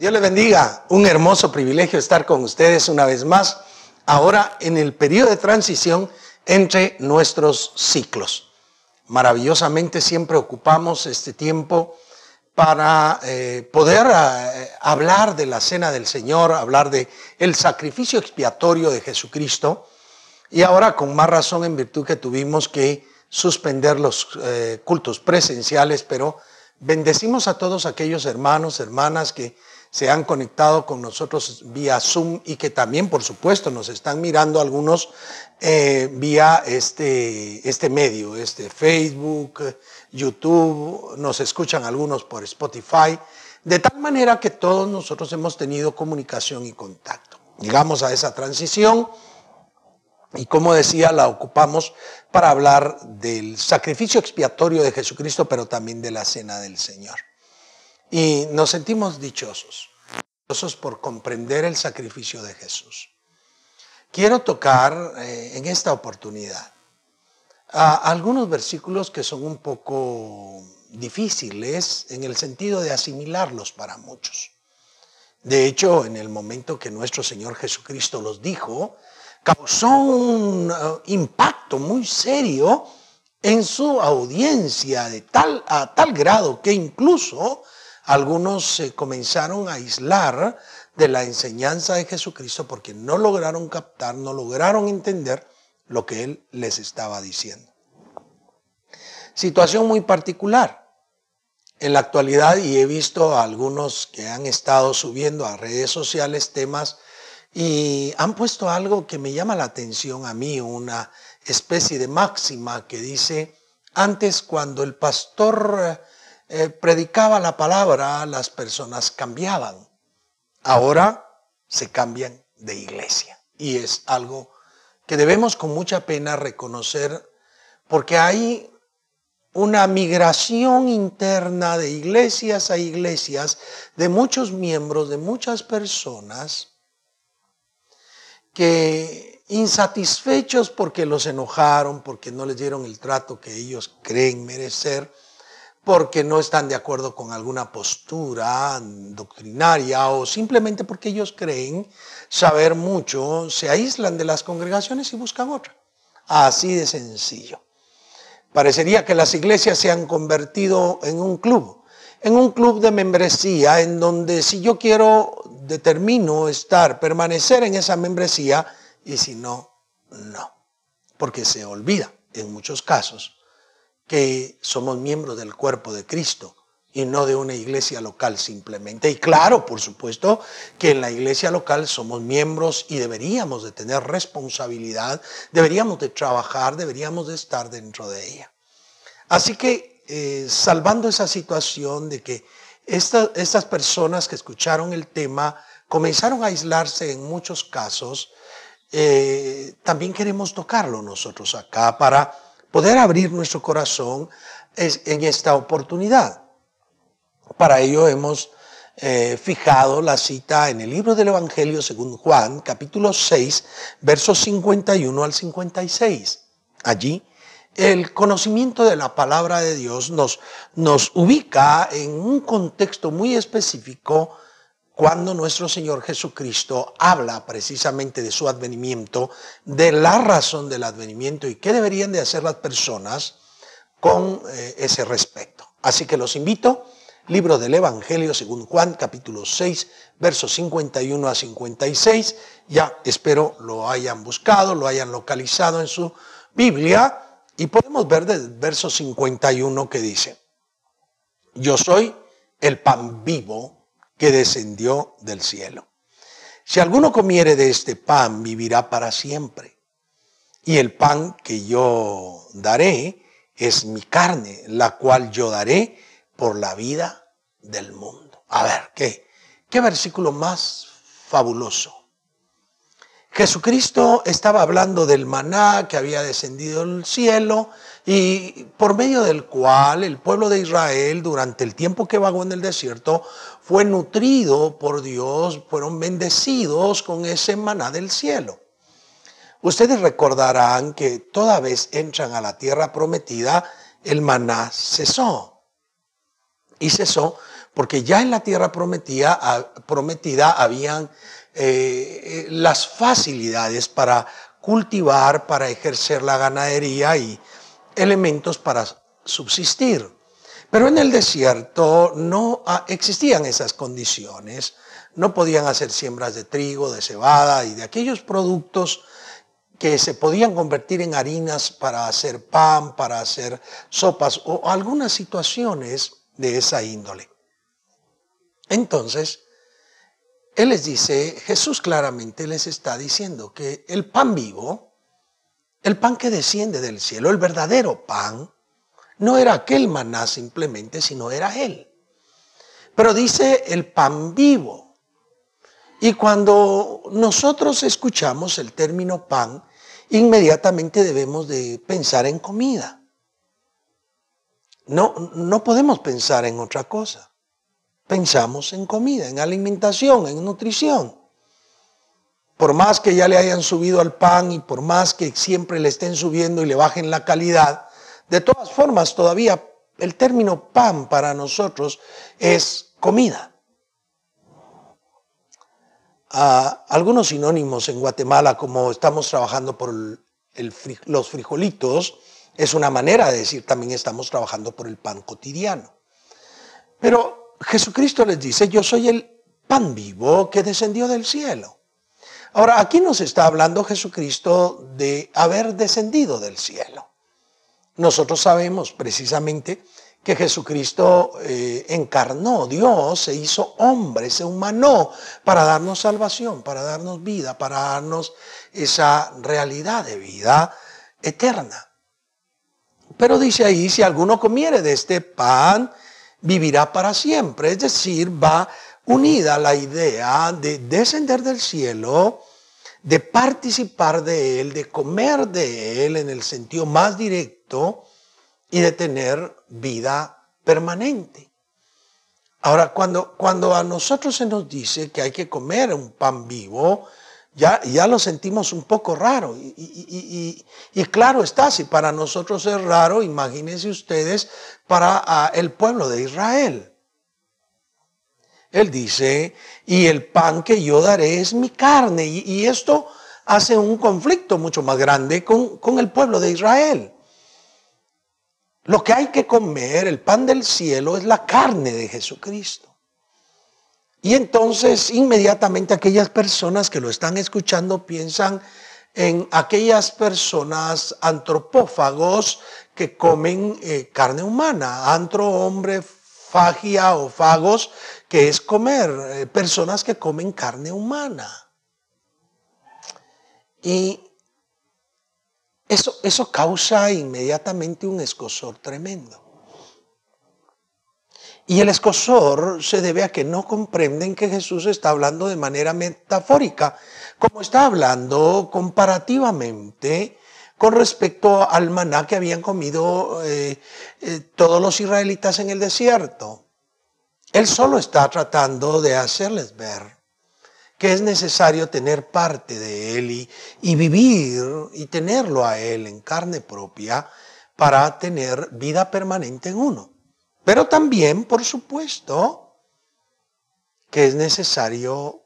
Dios le bendiga. Un hermoso privilegio estar con ustedes una vez más, ahora en el periodo de transición entre nuestros ciclos. Maravillosamente siempre ocupamos este tiempo para eh, poder eh, hablar de la cena del Señor, hablar de el sacrificio expiatorio de Jesucristo y ahora con más razón en virtud que tuvimos que suspender los eh, cultos presenciales, pero bendecimos a todos aquellos hermanos, hermanas que se han conectado con nosotros vía Zoom y que también, por supuesto, nos están mirando algunos eh, vía este, este medio, este Facebook, YouTube, nos escuchan algunos por Spotify, de tal manera que todos nosotros hemos tenido comunicación y contacto. Llegamos a esa transición y como decía, la ocupamos para hablar del sacrificio expiatorio de Jesucristo, pero también de la cena del Señor. Y nos sentimos dichosos, dichosos por comprender el sacrificio de Jesús. Quiero tocar eh, en esta oportunidad algunos versículos que son un poco difíciles en el sentido de asimilarlos para muchos. De hecho, en el momento que nuestro Señor Jesucristo los dijo, causó un uh, impacto muy serio en su audiencia de tal, a tal grado que incluso algunos se comenzaron a aislar de la enseñanza de Jesucristo porque no lograron captar, no lograron entender lo que Él les estaba diciendo. Situación muy particular. En la actualidad, y he visto a algunos que han estado subiendo a redes sociales temas y han puesto algo que me llama la atención a mí, una especie de máxima que dice, antes cuando el pastor eh, predicaba la palabra, las personas cambiaban. Ahora se cambian de iglesia. Y es algo que debemos con mucha pena reconocer porque hay una migración interna de iglesias a iglesias, de muchos miembros, de muchas personas, que insatisfechos porque los enojaron, porque no les dieron el trato que ellos creen merecer, porque no están de acuerdo con alguna postura doctrinaria o simplemente porque ellos creen saber mucho, se aíslan de las congregaciones y buscan otra. Así de sencillo. Parecería que las iglesias se han convertido en un club, en un club de membresía en donde si yo quiero, determino estar, permanecer en esa membresía y si no, no. Porque se olvida en muchos casos que somos miembros del cuerpo de Cristo y no de una iglesia local simplemente. Y claro, por supuesto, que en la iglesia local somos miembros y deberíamos de tener responsabilidad, deberíamos de trabajar, deberíamos de estar dentro de ella. Así que, eh, salvando esa situación de que estas personas que escucharon el tema comenzaron a aislarse en muchos casos, eh, también queremos tocarlo nosotros acá para poder abrir nuestro corazón en esta oportunidad. Para ello hemos eh, fijado la cita en el libro del Evangelio según Juan, capítulo 6, versos 51 al 56. Allí el conocimiento de la palabra de Dios nos, nos ubica en un contexto muy específico cuando nuestro Señor Jesucristo habla precisamente de su advenimiento, de la razón del advenimiento y qué deberían de hacer las personas con eh, ese respecto. Así que los invito, libro del Evangelio según Juan capítulo 6, versos 51 a 56, ya espero lo hayan buscado, lo hayan localizado en su Biblia y podemos ver del verso 51 que dice, yo soy el pan vivo que descendió del cielo. Si alguno comiere de este pan, vivirá para siempre. Y el pan que yo daré es mi carne, la cual yo daré por la vida del mundo. A ver, ¿qué, qué versículo más fabuloso? Jesucristo estaba hablando del maná que había descendido del cielo y por medio del cual el pueblo de Israel durante el tiempo que vagó en el desierto fue nutrido por Dios, fueron bendecidos con ese maná del cielo. Ustedes recordarán que toda vez entran a la tierra prometida, el maná cesó. Y cesó porque ya en la tierra prometida, prometida habían eh, las facilidades para cultivar, para ejercer la ganadería y elementos para subsistir. Pero en el desierto no existían esas condiciones. No podían hacer siembras de trigo, de cebada y de aquellos productos que se podían convertir en harinas para hacer pan, para hacer sopas o algunas situaciones de esa índole. Entonces, Él les dice, Jesús claramente les está diciendo que el pan vivo, el pan que desciende del cielo, el verdadero pan, no era aquel maná simplemente, sino era Él. Pero dice el pan vivo. Y cuando nosotros escuchamos el término pan, inmediatamente debemos de pensar en comida. No, no podemos pensar en otra cosa. Pensamos en comida, en alimentación, en nutrición. Por más que ya le hayan subido al pan y por más que siempre le estén subiendo y le bajen la calidad, de todas formas, todavía el término pan para nosotros es comida. Algunos sinónimos en Guatemala, como estamos trabajando por los frijolitos, es una manera de decir también estamos trabajando por el pan cotidiano. Pero Jesucristo les dice, yo soy el pan vivo que descendió del cielo. Ahora, aquí nos está hablando Jesucristo de haber descendido del cielo. Nosotros sabemos precisamente que Jesucristo eh, encarnó, Dios se hizo hombre, se humanó para darnos salvación, para darnos vida, para darnos esa realidad de vida eterna. Pero dice ahí, si alguno comiere de este pan, vivirá para siempre. Es decir, va unida la idea de descender del cielo, de participar de él, de comer de él en el sentido más directo y de tener vida permanente. Ahora, cuando, cuando a nosotros se nos dice que hay que comer un pan vivo, ya, ya lo sentimos un poco raro. Y, claro está, si para nosotros es raro, imagínense ustedes para ah, el pueblo de Israel. Él dice, y el pan que yo daré es mi carne. Y, esto hace un conflicto mucho más grande con, con el pueblo de Israel. Lo que hay que comer, el pan del cielo, es la carne de Jesucristo. Y entonces inmediatamente aquellas personas que lo están escuchando piensan en aquellas personas antropófagos que comen eh, carne humana, antro, hombre, fagia o fagos, que es comer, eh, personas que comen carne humana. Y eso, causa inmediatamente un escosor tremendo. Y el escosor se debe a que no comprenden que Jesús está hablando de manera metafórica, como está hablando comparativamente con respecto al maná que habían comido eh, eh, todos los israelitas en el desierto. Él solo está tratando de hacerles ver que es necesario tener parte de Él y, vivir y tenerlo a Él en carne propia para tener vida permanente en uno. Pero también, por supuesto, que es necesario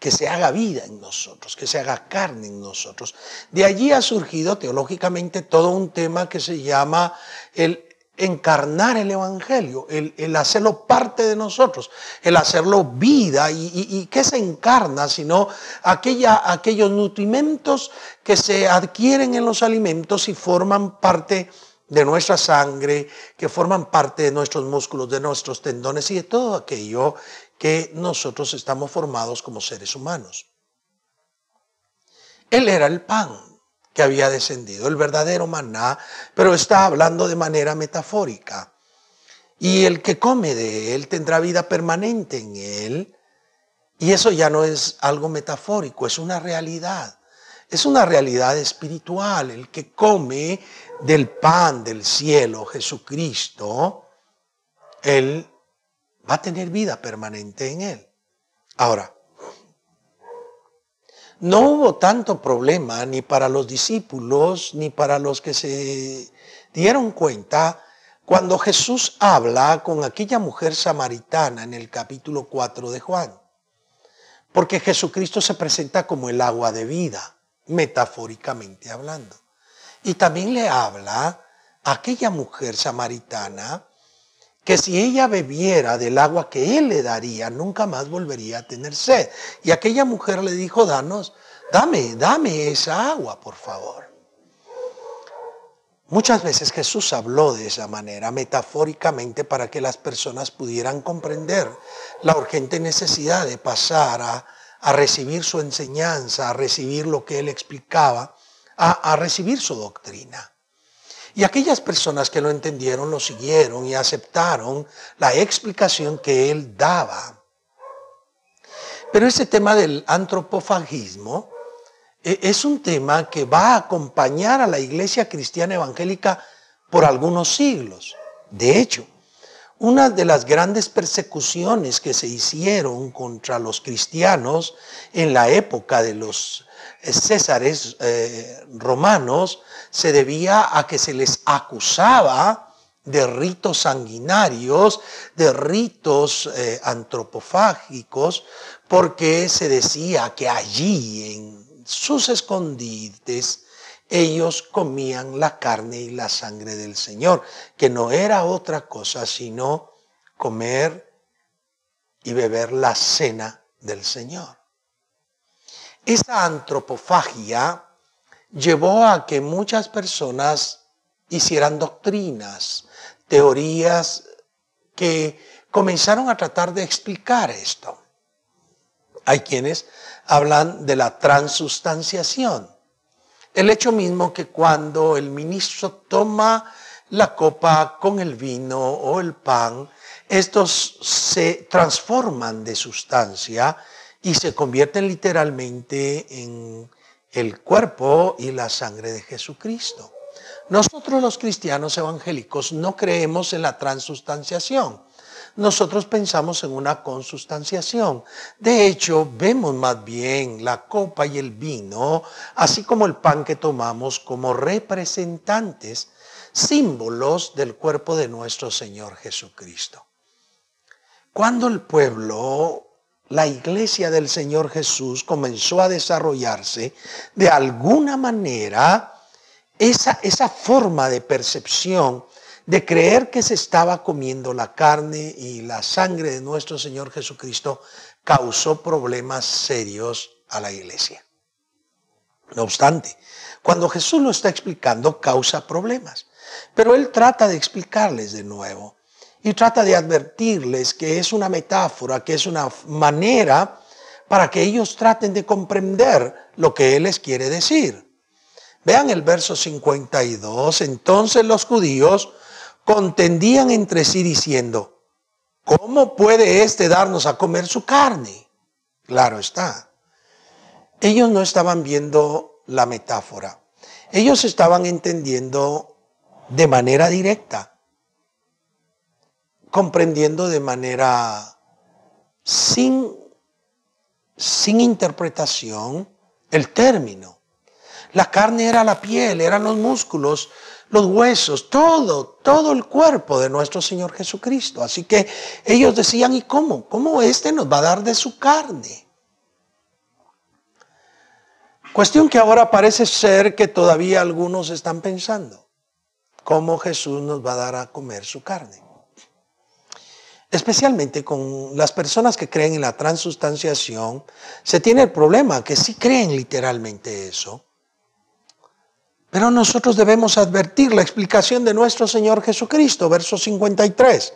que se haga vida en nosotros, que se haga carne en nosotros. De allí ha surgido teológicamente todo un tema que se llama el encarnar el Evangelio, el, hacerlo parte de nosotros, el hacerlo vida. ¿Y, y, qué se encarna? Sino aquella, aquellos nutrimentos que se adquieren en los alimentos y forman parte de nuestra sangre, que forman parte de nuestros músculos, de nuestros tendones y de todo aquello que nosotros estamos formados como seres humanos. Él era el pan, que había descendido, el verdadero maná, pero está hablando de manera metafórica. Y el que come de él tendrá vida permanente en él. Y eso ya no es algo metafórico, es una realidad. Es una realidad espiritual. El que come del pan del cielo, Jesucristo, él va a tener vida permanente en él. Ahora, no hubo tanto problema ni para los discípulos ni para los que se dieron cuenta cuando Jesús habla con aquella mujer samaritana en el capítulo 4 de Juan. Porque Jesucristo se presenta como el agua de vida, metafóricamente hablando. Y también le habla a aquella mujer samaritana que si ella bebiera del agua que él le daría, nunca más volvería a tener sed. Y aquella mujer le dijo, danos, dame, dame esa agua, por favor. Muchas veces Jesús habló de esa manera, metafóricamente, para que las personas pudieran comprender la urgente necesidad de pasar a, recibir su enseñanza, a recibir lo que él explicaba, a recibir su doctrina. Y aquellas personas que lo entendieron lo siguieron y aceptaron la explicación que él daba. Pero ese tema del antropofagismo e, es un tema que va a acompañar a la iglesia cristiana evangélica por algunos siglos. De hecho, una de las grandes persecuciones que se hicieron contra los cristianos en la época de los eh, césares eh, romanos se debía a que se les acusaba de ritos sanguinarios, de ritos eh, antropofágicos, porque se decía que allí en sus escondites ellos comían la carne y la sangre del Señor, que no era otra cosa sino comer y beber la cena del Señor. Esa antropofagia llevó a que muchas personas hicieran doctrinas, teorías que comenzaron a tratar de explicar esto. Hay quienes hablan de la transustanciación. El hecho mismo que cuando el ministro toma la copa con el vino o el pan, estos se transforman de sustancia y se convierten literalmente en el cuerpo y la sangre de Jesucristo. Nosotros los cristianos evangélicos no creemos en la transustanciación. Nosotros pensamos en una consustanciación. De hecho, vemos más bien la copa y el vino, así como el pan que tomamos, como representantes, símbolos del cuerpo de nuestro Señor Jesucristo. Cuando el pueblo la iglesia del Señor Jesús comenzó a desarrollarse, de alguna manera, esa, esa forma de percepción de creer que se estaba comiendo la carne y la sangre de nuestro Señor Jesucristo causó problemas serios a la iglesia. No obstante, cuando Jesús lo está explicando, causa problemas. Pero Él trata de explicarles de nuevo y trata de advertirles que es una metáfora, que es una manera para que ellos traten de comprender lo que Él les quiere decir. Vean el verso 52. Entonces los judíos contendían entre sí diciendo, ¿cómo puede éste darnos a comer su carne? Claro está. Ellos no estaban viendo la metáfora. Ellos estaban entendiendo de manera directa comprendiendo de manera sin, sin interpretación el término. La carne era la piel, eran los músculos, los huesos, todo, todo el cuerpo de nuestro Señor Jesucristo. Así que ellos decían, ¿y cómo? ¿Cómo este nos va a dar de su carne? Cuestión que ahora parece ser que todavía algunos están pensando, ¿cómo Jesús nos va a dar a comer su carne? especialmente con las personas que creen en la transustanciación, se tiene el problema que sí creen literalmente eso. Pero nosotros debemos advertir la explicación de nuestro Señor Jesucristo, verso 53.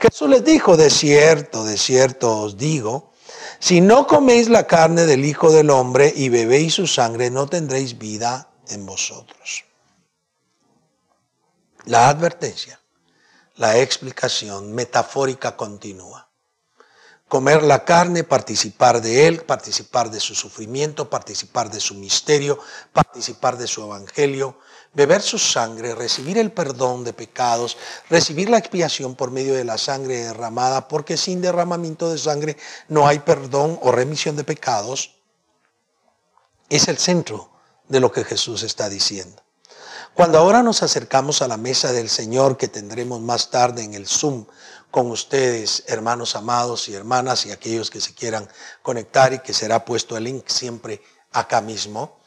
Jesús les dijo, de cierto, de cierto os digo, si no coméis la carne del Hijo del Hombre y bebéis su sangre, no tendréis vida en vosotros. La advertencia la explicación metafórica continua. Comer la carne, participar de Él, participar de su sufrimiento, participar de su misterio, participar de su evangelio, beber su sangre, recibir el perdón de pecados, recibir la expiación por medio de la sangre derramada, porque sin derramamiento de sangre no hay perdón o remisión de pecados, es el centro de lo que Jesús está diciendo. Cuando ahora nos acercamos a la mesa del Señor que tendremos más tarde en el Zoom con ustedes, hermanos amados y hermanas y aquellos que se quieran conectar y que será puesto el link siempre acá mismo,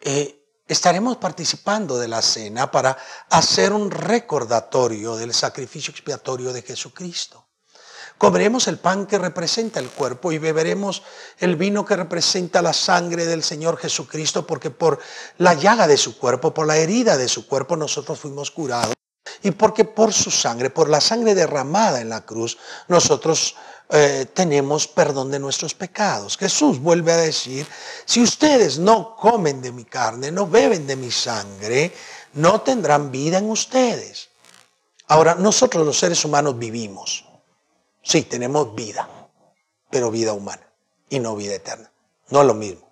eh, estaremos participando de la cena para hacer un recordatorio del sacrificio expiatorio de Jesucristo. Comeremos el pan que representa el cuerpo y beberemos el vino que representa la sangre del Señor Jesucristo, porque por la llaga de su cuerpo, por la herida de su cuerpo, nosotros fuimos curados. Y porque por su sangre, por la sangre derramada en la cruz, nosotros eh, tenemos perdón de nuestros pecados. Jesús vuelve a decir, si ustedes no comen de mi carne, no beben de mi sangre, no tendrán vida en ustedes. Ahora, nosotros los seres humanos vivimos. Sí, tenemos vida, pero vida humana y no vida eterna. No es lo mismo.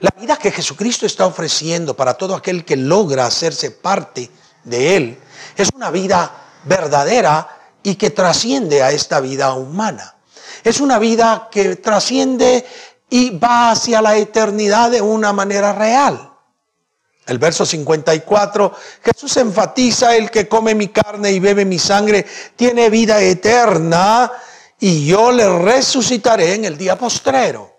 La vida que Jesucristo está ofreciendo para todo aquel que logra hacerse parte de Él es una vida verdadera y que trasciende a esta vida humana. Es una vida que trasciende y va hacia la eternidad de una manera real. El verso 54, Jesús enfatiza, el que come mi carne y bebe mi sangre tiene vida eterna y yo le resucitaré en el día postrero.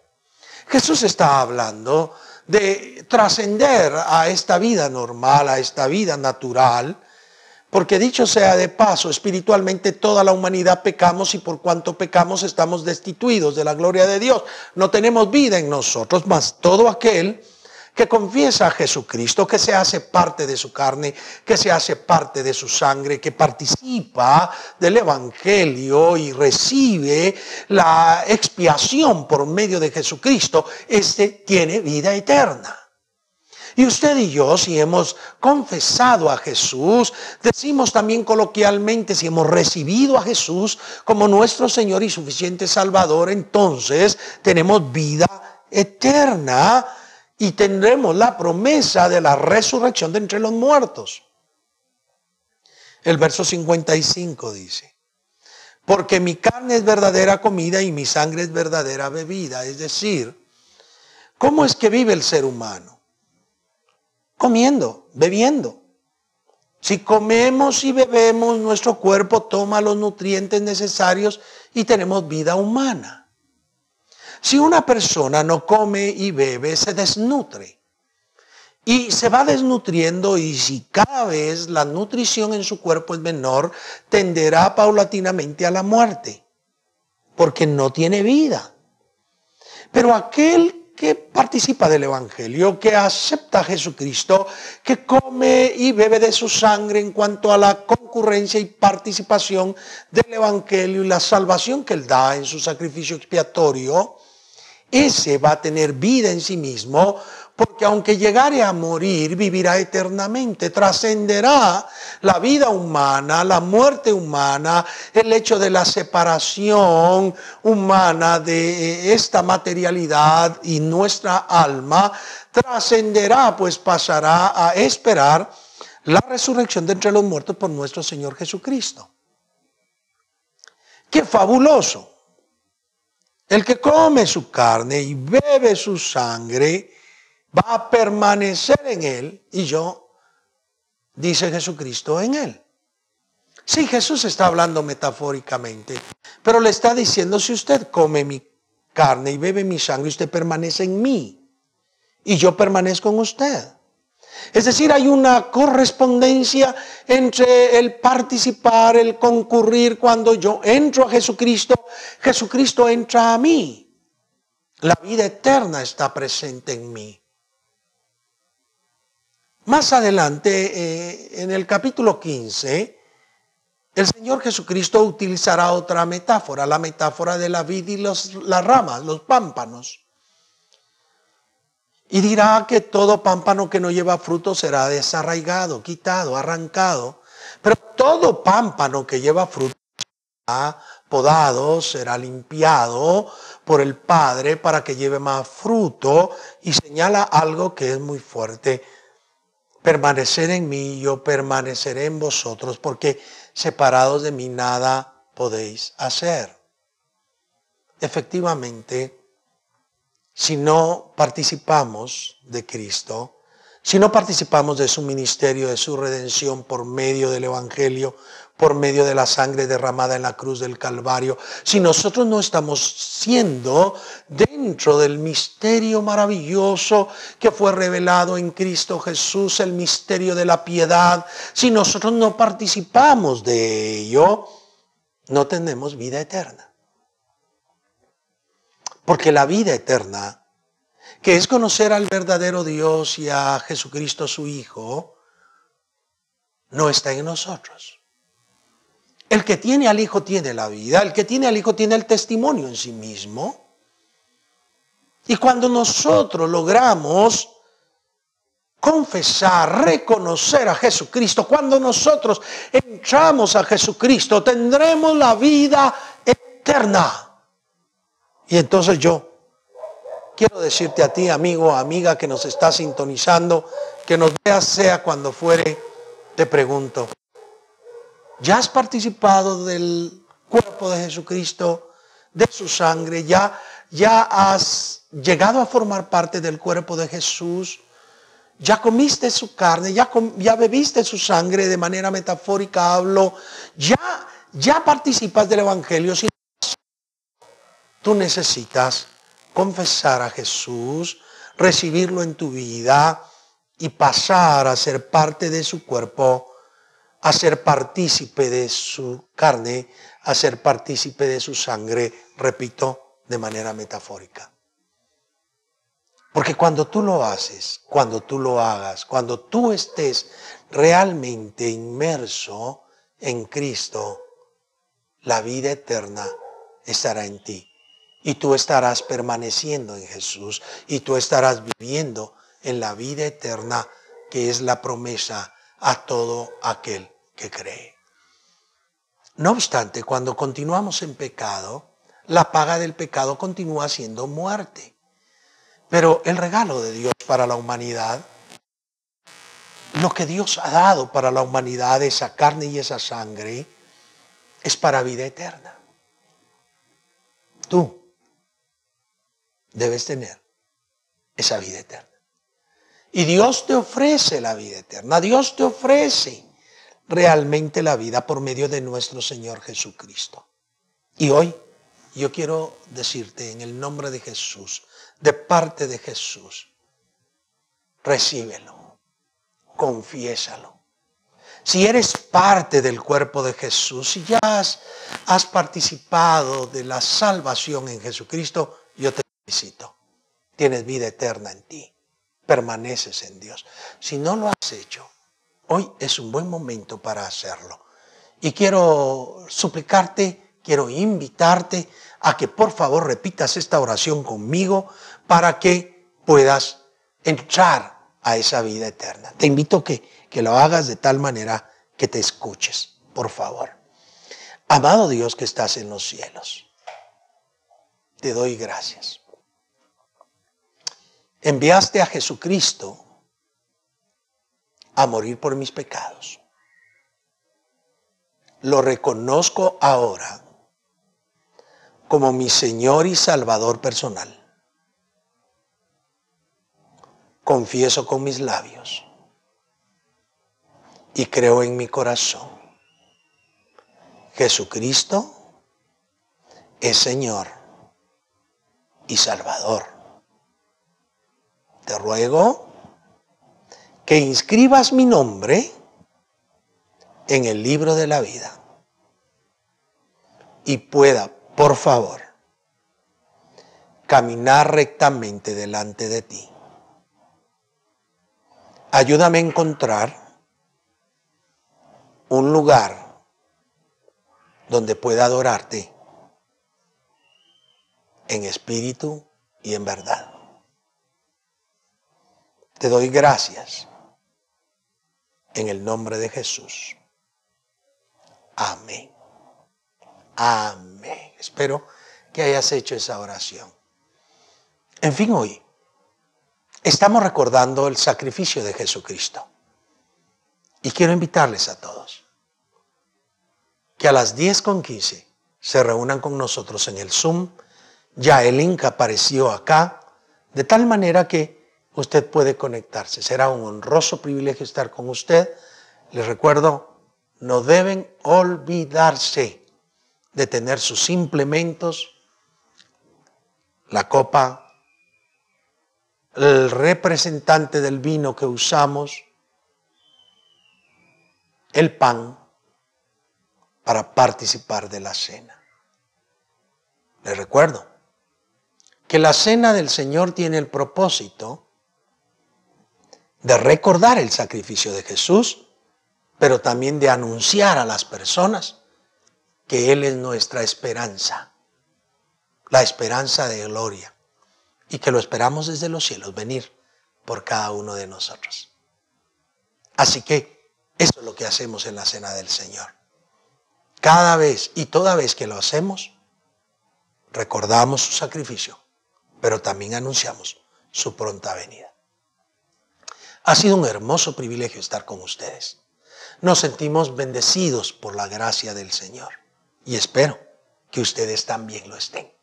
Jesús está hablando de trascender a esta vida normal, a esta vida natural, porque dicho sea de paso, espiritualmente toda la humanidad pecamos y por cuanto pecamos estamos destituidos de la gloria de Dios. No tenemos vida en nosotros, mas todo aquel que confiesa a Jesucristo, que se hace parte de su carne, que se hace parte de su sangre, que participa del Evangelio y recibe la expiación por medio de Jesucristo, este tiene vida eterna. Y usted y yo, si hemos confesado a Jesús, decimos también coloquialmente, si hemos recibido a Jesús como nuestro Señor y suficiente Salvador, entonces tenemos vida eterna y tendremos la promesa de la resurrección de entre los muertos. El verso 55 dice, porque mi carne es verdadera comida y mi sangre es verdadera bebida. Es decir, ¿cómo es que vive el ser humano? Comiendo, bebiendo. Si comemos y bebemos, nuestro cuerpo toma los nutrientes necesarios y tenemos vida humana. Si una persona no come y bebe, se desnutre. Y se va desnutriendo y si cada vez la nutrición en su cuerpo es menor, tenderá paulatinamente a la muerte, porque no tiene vida. Pero aquel que participa del Evangelio, que acepta a Jesucristo, que come y bebe de su sangre en cuanto a la concurrencia y participación del Evangelio y la salvación que Él da en su sacrificio expiatorio, ese va a tener vida en sí mismo, porque aunque llegare a morir, vivirá eternamente, trascenderá la vida humana, la muerte humana, el hecho de la separación humana de esta materialidad y nuestra alma, trascenderá, pues pasará a esperar la resurrección de entre los muertos por nuestro Señor Jesucristo. Qué fabuloso. El que come su carne y bebe su sangre va a permanecer en él y yo, dice Jesucristo, en él. Sí, Jesús está hablando metafóricamente, pero le está diciendo, si usted come mi carne y bebe mi sangre, usted permanece en mí y yo permanezco en usted. Es decir, hay una correspondencia entre el participar, el concurrir. Cuando yo entro a Jesucristo, Jesucristo entra a mí. La vida eterna está presente en mí. Más adelante, eh, en el capítulo 15, el Señor Jesucristo utilizará otra metáfora, la metáfora de la vid y las ramas, los pámpanos. Y dirá que todo pámpano que no lleva fruto será desarraigado, quitado, arrancado. Pero todo pámpano que lleva fruto será podado, será limpiado por el Padre para que lleve más fruto. Y señala algo que es muy fuerte. Permanecer en mí, yo permaneceré en vosotros, porque separados de mí nada podéis hacer. Efectivamente, si no participamos de Cristo, si no participamos de su ministerio, de su redención por medio del Evangelio, por medio de la sangre derramada en la cruz del Calvario, si nosotros no estamos siendo dentro del misterio maravilloso que fue revelado en Cristo Jesús, el misterio de la piedad, si nosotros no participamos de ello, no tenemos vida eterna. Porque la vida eterna, que es conocer al verdadero Dios y a Jesucristo su Hijo, no está en nosotros. El que tiene al Hijo tiene la vida, el que tiene al Hijo tiene el testimonio en sí mismo. Y cuando nosotros logramos confesar, reconocer a Jesucristo, cuando nosotros entramos a Jesucristo, tendremos la vida eterna. Y entonces yo quiero decirte a ti, amigo, amiga que nos está sintonizando, que nos veas sea cuando fuere, te pregunto, ya has participado del cuerpo de Jesucristo, de su sangre, ya, ya has llegado a formar parte del cuerpo de Jesús, ya comiste su carne, ya, ya bebiste su sangre, de manera metafórica hablo, ya, ya participas del Evangelio. Tú necesitas confesar a Jesús, recibirlo en tu vida y pasar a ser parte de su cuerpo a ser partícipe de su carne, a ser partícipe de su sangre, repito, de manera metafórica. Porque cuando tú lo haces, cuando tú lo hagas, cuando tú estés realmente inmerso en Cristo, la vida eterna estará en ti. Y tú estarás permaneciendo en Jesús y tú estarás viviendo en la vida eterna que es la promesa a todo aquel que cree. No obstante, cuando continuamos en pecado, la paga del pecado continúa siendo muerte. Pero el regalo de Dios para la humanidad, lo que Dios ha dado para la humanidad, esa carne y esa sangre, es para vida eterna. Tú debes tener esa vida eterna. Y Dios te ofrece la vida eterna. Dios te ofrece realmente la vida por medio de nuestro Señor Jesucristo. Y hoy yo quiero decirte en el nombre de Jesús, de parte de Jesús, recíbelo, confiésalo. Si eres parte del cuerpo de Jesús, si ya has, has participado de la salvación en Jesucristo, yo te felicito. Tienes vida eterna en ti. Permaneces en Dios. Si no lo has hecho, Hoy es un buen momento para hacerlo. Y quiero suplicarte, quiero invitarte a que por favor repitas esta oración conmigo para que puedas entrar a esa vida eterna. Te invito que, que lo hagas de tal manera que te escuches, por favor. Amado Dios que estás en los cielos, te doy gracias. Enviaste a Jesucristo a morir por mis pecados. Lo reconozco ahora como mi Señor y Salvador personal. Confieso con mis labios y creo en mi corazón. Jesucristo es Señor y Salvador. Te ruego que inscribas mi nombre en el libro de la vida y pueda, por favor, caminar rectamente delante de ti. Ayúdame a encontrar un lugar donde pueda adorarte en espíritu y en verdad. Te doy gracias en el nombre de Jesús. Amén. Amén. Espero que hayas hecho esa oración. En fin, hoy estamos recordando el sacrificio de Jesucristo. Y quiero invitarles a todos que a las 10 con 15 se reúnan con nosotros en el Zoom. Ya el link apareció acá, de tal manera que usted puede conectarse. Será un honroso privilegio estar con usted. Les recuerdo, no deben olvidarse de tener sus implementos, la copa, el representante del vino que usamos, el pan para participar de la cena. Les recuerdo que la cena del Señor tiene el propósito de recordar el sacrificio de Jesús, pero también de anunciar a las personas que Él es nuestra esperanza, la esperanza de gloria, y que lo esperamos desde los cielos venir por cada uno de nosotros. Así que eso es lo que hacemos en la cena del Señor. Cada vez y toda vez que lo hacemos, recordamos su sacrificio, pero también anunciamos su pronta venida. Ha sido un hermoso privilegio estar con ustedes. Nos sentimos bendecidos por la gracia del Señor y espero que ustedes también lo estén.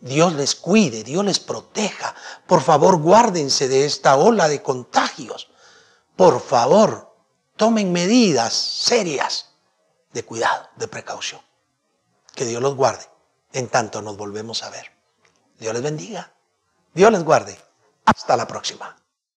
Dios les cuide, Dios les proteja. Por favor, guárdense de esta ola de contagios. Por favor, tomen medidas serias de cuidado, de precaución. Que Dios los guarde en tanto nos volvemos a ver. Dios les bendiga. Dios les guarde. Hasta la próxima.